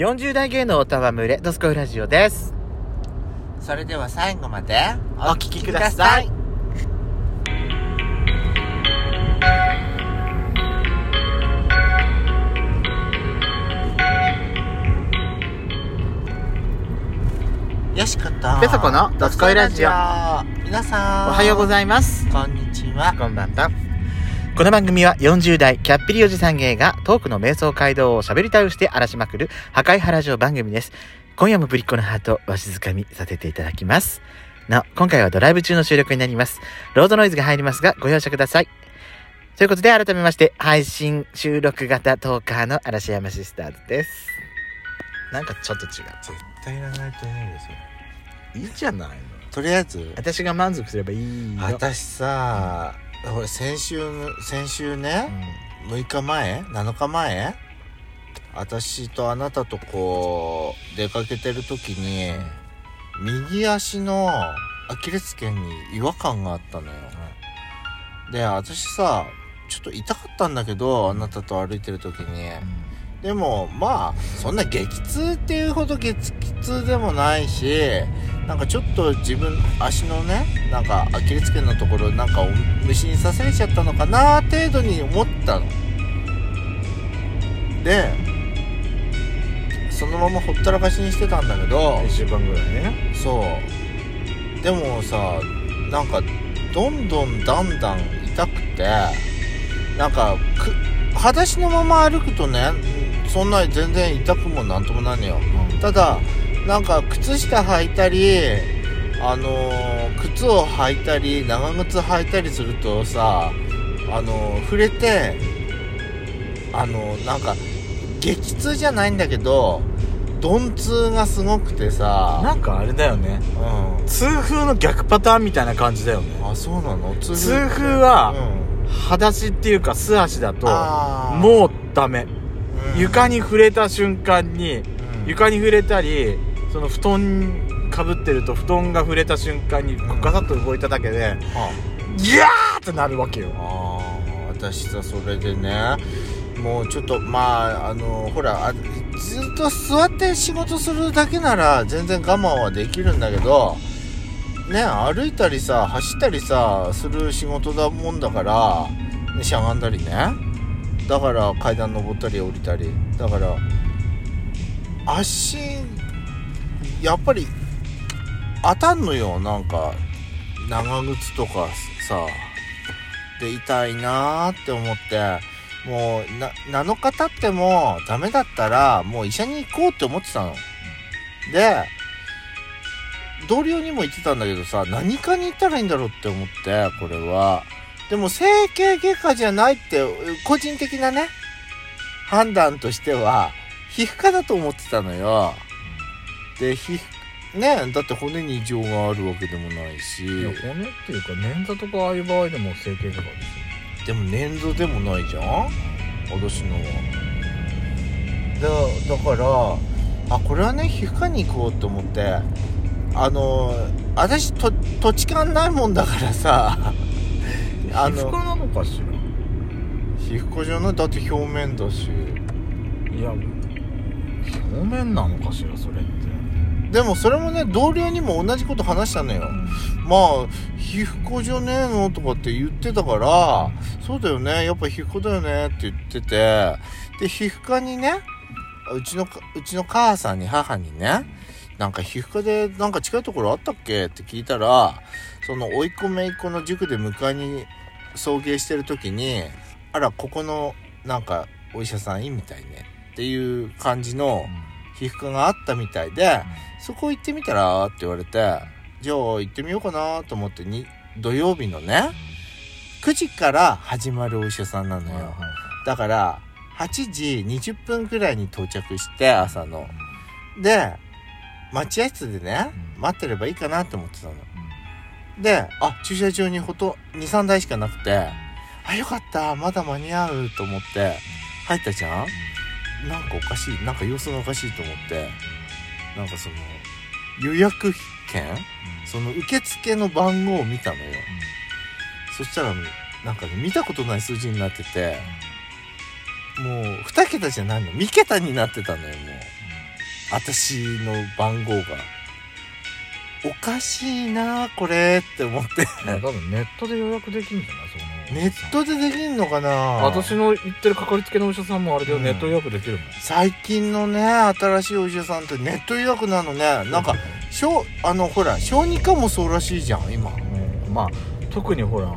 40代芸能おたわむれ、ドスコイラジオです。それでは最後までお聞きください。よしことペソコのドスコイラジオ皆さんおはようごいざいます。こんにちはこんばんは。この番組は40代キャッピリおじさん芸がトークの瞑想街道を喋り倒して荒らしまくる破壊原城番組です。今夜もぶりっ子のハートわしづかみさせていただきます。なお、今回はドライブ中の収録になります。ロードノイズが入りますがご容赦ください。ということで改めまして配信収録型トーカーの嵐山シスターズです。なんかちょっと違う。絶対いらないと思うんですよいいじゃないの。とりあえず私が満足すればいいよ。私さほら先週の先週ね、6日前？7日前？私とあなたとこう出かけてる時に右足のアキレス腱に違和感があったのよ、で私さちょっと痛かったんだけどあなたと歩いてる時にでもまあそんな激痛っていうほど激痛でもないしなんかちょっと自分足のねなんかアキレス腱のところなんか虫に刺されちゃったのかな程度に思ったのでそのままほったらかしにしてたんだけど1週間ぐらいね。そうでもさなんかどんどんだんだん痛くてなんかく裸足のまま歩くとねそんなに全然痛くもなんともないのよただなんか靴下履いたりあのー靴を履いたり長靴履いたりするとさあのー触れてあのーなんか激痛じゃないんだけど鈍痛がすごくてさ。なんかあれだよね。うん。痛風の逆パターンみたいな感じだよね。あそうなの？痛痛風はうん。裸足っていうか素足だともうダメ。うん床に触れた瞬間にうん。床に触れたりその布団かぶってると布団が触れた瞬間にうん。ガサッと動いただけであ。ギャーってなるわけよ。あー私さそれでねもうちょっとまああのほらあずっと座って仕事するだけなら全然我慢はできるんだけどね歩いたりさ走ったりさする仕事だもんだから、ね、しゃがんだりねだから階段登ったり降りたり。だから足やっぱり当たんのよ。なんか長靴とかさで痛いなーって思って。もうな7日経ってもダメだったらもう医者に行こうって思ってたの。で同僚にも言ってたんだけどさ何かに行ったらいいんだろうって思ってこれは。でも整形外科じゃないって個人的なね判断としては皮膚科だと思ってたのよ。で皮膚ねだって骨に異常があるわけでもないし。いや骨っていうか捻挫とかああいう場合でも整形とかですでも粘土でもないじゃん私のは。だだからあこれはね皮膚科に行こうと思って。あの私と土地勘ないもんだからさあの皮膚科なのかし皮膚科じゃない？だって表面だし。らいや表面なのかしら？それって。でもそれもね同僚にも同じこと話したのよ。まあ皮膚科じゃねえのとかって言ってたからそうだよねやっぱ皮膚科だよねって言ってて。で皮膚科にねうちのかうちの母さんに母にねなんか皮膚科でなんか近いところあったっけ？って聞いたらその甥っ子姪っ子の塾で迎えに送迎してる時にあらここのなんかお医者さんいいみたいねっていう感じの皮膚科があったみたいでそこ行ってみたらって言われてじゃあ行ってみようかなと思ってに土曜日のね9時から始まるお医者さんなのよ。だから8時20分くらいに到着して朝の。で待合室でねうん。待ってればいいかなって思ってたの。であ駐車場にほと23台しかなくてあよかったまだ間に合うと思って入ったじゃん？なんかおかしいなんか様子がおかしいと思ってなんかその予約券？その受付の番号を見たのよ。そしたらなんかね見たことない数字になっててもう2桁じゃないの。3桁になってたのよも私の番号がおかしいなこれって思って。多分ネットで予約できるんじゃない？そのネットでできんのかな？私の行ってるかかりつけのお医者さんもあれでうん。ネット予約できるもん、最近のね新しいお医者さんってネット予約なのね。なんか小あのほら小児科もそうらしいじゃん今。うん。まあ特にほらあ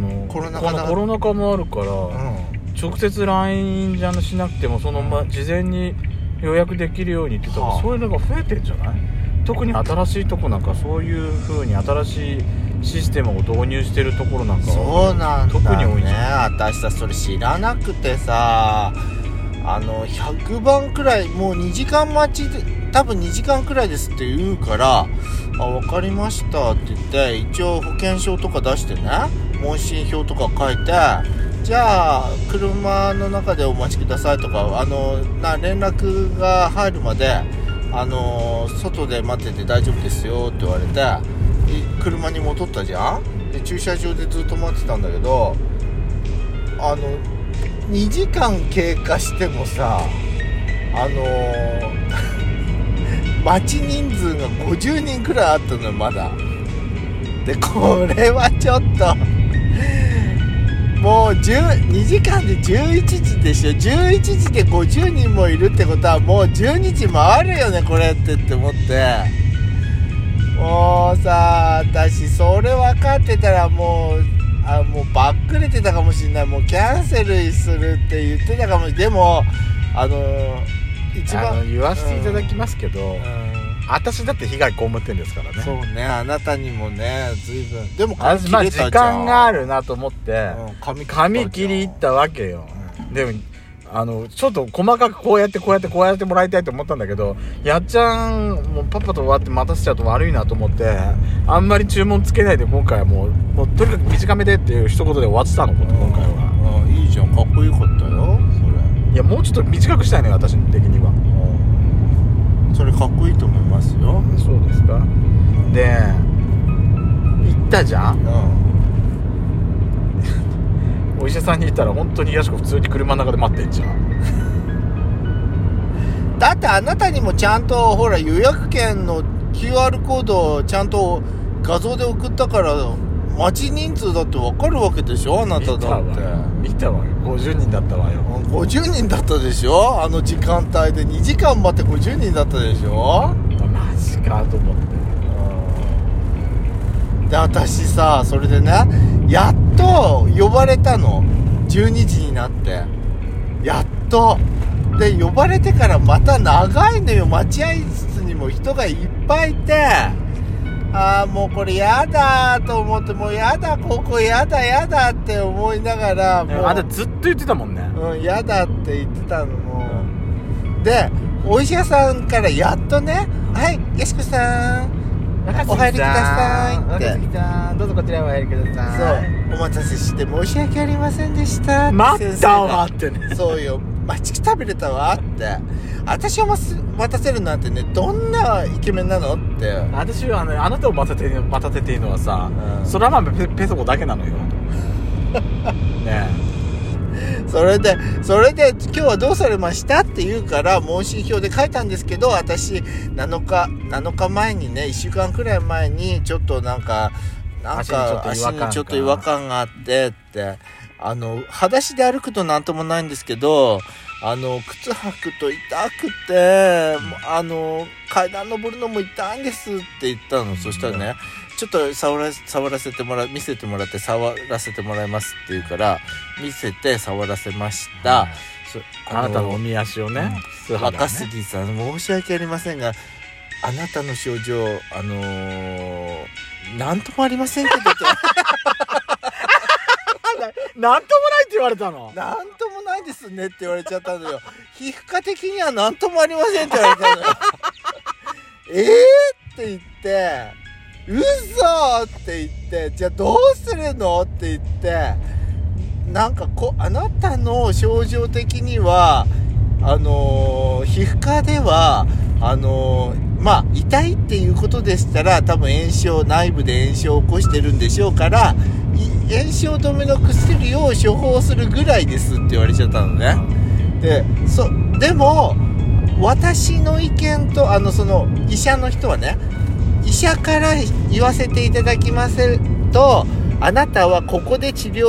のコロナ禍コロナ禍もあるから、うん。直接 LINE じゃしなくてもその、ま、事前に予約できるようにって多はあ。分そういうのが増えてんじゃない？特に新しいとこなんかそういう風に新しいシステムを導入してるところなんかはそうなんだ特に多いねゃ私さそれ知らなくてさあの100番くらいもう2時間待ちで多分2時間くらいですって言うから「あ分かりました」って言って一応保険証とか出してね問診票とか書いてじゃあ車の中でお待ちくださいとかあのな連絡が入るまであの外で待ってて大丈夫ですよって言われて車に戻ったじゃん?で駐車場でずっと待ってたんだけどあの2時間経過してもさあの 待ち人数が50人くらいあったのよまだ。でこれはちょっと10 2時間で11時でしょ。11時で50人もいるってことはもう12時回るよねこれってって思って。もうさ私それ分かってたらもうあもうバックれてたかもしれない。もうキャンセルするって言ってたかもしれない。でもあの一番あの言わせていただきますけど、うん私だって被害被ってんですからね。そうねあなたにもね随分。でも髪切れたじゃん、間があるなと思って、うん髪髪切り行ったわけよ、うでもあのちょっと細かくこうやってこうやってこうやってもらいたいと思ったんだけどやっちゃんもうパパと終わって待たせちゃうと悪いなと思ってあんまり注文つけないで今回はもうもうとにかく短めでっていう一言で終わってたの今回は。うんいいじゃん。かっこよかったよいやもうちょっと短くしたいのよ私的にはそれかっこいいと思いますよ。そうですか？で行ったじゃん？うん。お医者さんに言ったら本当に東子普通に車の中で待ってんじゃん。だってあなたにもちゃんとほら予約券の QR コードをちゃんと画像で送ったから待ち人数だって分かるわけでしょあなただって。見たわ。よ50人だったわよ。50人だったでしょあの時間帯で。2時間待って50人だったでしょ。マジかと思って。で私さそれでねやっと呼ばれたの。12時になって。やっと。で呼ばれてからまた長いのよ。待合室にも人がいっぱいいてああもうこれやだと思ってもうやだここやだやだって思いながらもう。あんたずっと言ってたもんね。うん、嫌だって言ってたのもう。でお医者さんからやっとね「はいよしこさんお入りください」って。さんどうぞこちらへお入りくだそうさいお待たせして申し訳ありませんでしたって待ったわってね。そうよ待ちくたびれたわって。私を待す待たせるなんてねどんなイケメンなのって。私はあのあなたを待たせて待たせていいのはさ、うん。そら豆ペペソコだけなのよ。ねそれでそれで今日はどうされましたって言うから問診票で書いたんですけど私7日7日前にね1週間くらい前にちょっとなんかなんか足足ににちょっと違和感があってってあの裸足で歩くとなんともないんですけどあの靴履くと痛くてあの階段登るのも痛いんですって言ったの。そしたらねちょっと触ら触らせてもら見せてもらって触らせてもらいますって言うから見せて触らせました、そあなたのおみ足をね、素肌ね。若杉さん申し訳ありませんがあなたの症状あのー、なんともありませんけどって なんともないって言われたの？なんともないですねって言われちゃったのよ。皮膚科的にはなんともありませんって言われたのよ。えーって言って嘘って言ってじゃあどうするのって言ってなんかこあなたの症状的にはあのー皮膚科ではあのーまあ痛いっていうことでしたら多分炎症内部で炎症を起こしてるんでしょうから炎症止めの薬を処方するぐらいですって言われちゃったのね。でそでも私の意見とあのその医者の人はね医者から言わせていただきますとあなたはここで治療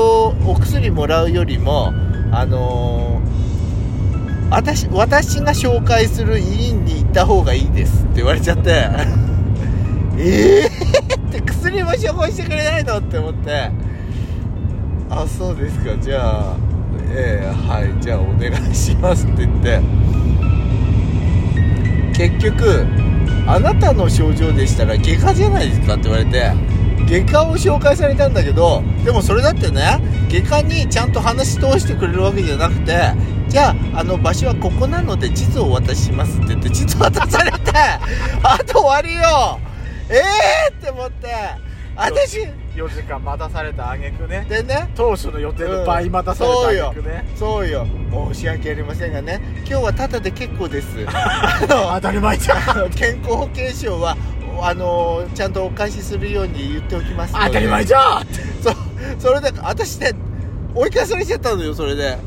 お薬もらうよりもあのー私私が紹介する医院に行った方がいいですって言われちゃってええ、って薬も処方してくれないのって思って。あそうですか。じゃあええはい。じゃあお願いしますって言って。結局あなたの症状でしたら外科じゃないですかって言われて外科を紹介されたんだけどでもそれだってね外科にちゃんと話し通してくれるわけじゃなくてじゃああの場所はここなので地図をお渡ししますって言って地図渡されて あと終わりよ。ええー、って思って。私4時間待たされた挙句ね。でね。当初の予定の倍待たされた挙句ね、そうよ。申し訳ありませんがね。今日はタダで結構です。あの当たり前じゃん。健康保険証はあのちゃんとお返しするように言っておきます当たり前じゃん。そそれで私ね追い返されちゃったのよそれで。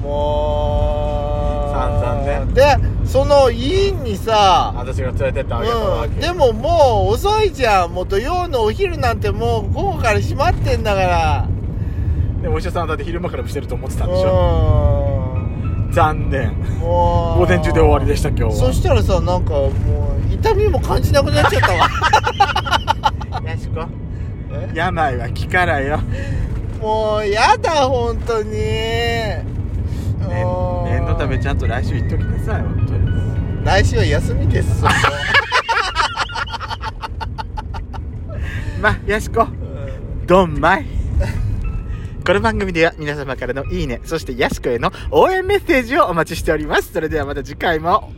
もう。散々ね。でその委員にさ私が連れてってあげたわけ、うん、でももう遅いじゃん。もう土曜のお昼なんてもう午後から閉まってんだから。でもお医者さんはだって昼間からもしてると思ってたんでしょ？うん。残念。もう午前中で終わりでした今日は。そしたらさなんかもう痛みも感じなくなっちゃったわ。やしこ。え？病は気からよ。もうやだ本当に念念のためちゃんと来週行っときなさい本当に。来週は休みですまあやしこドンマイ。この番組では皆様からのいいねそしてやしこへの応援メッセージをお待ちしております。それではまた次回も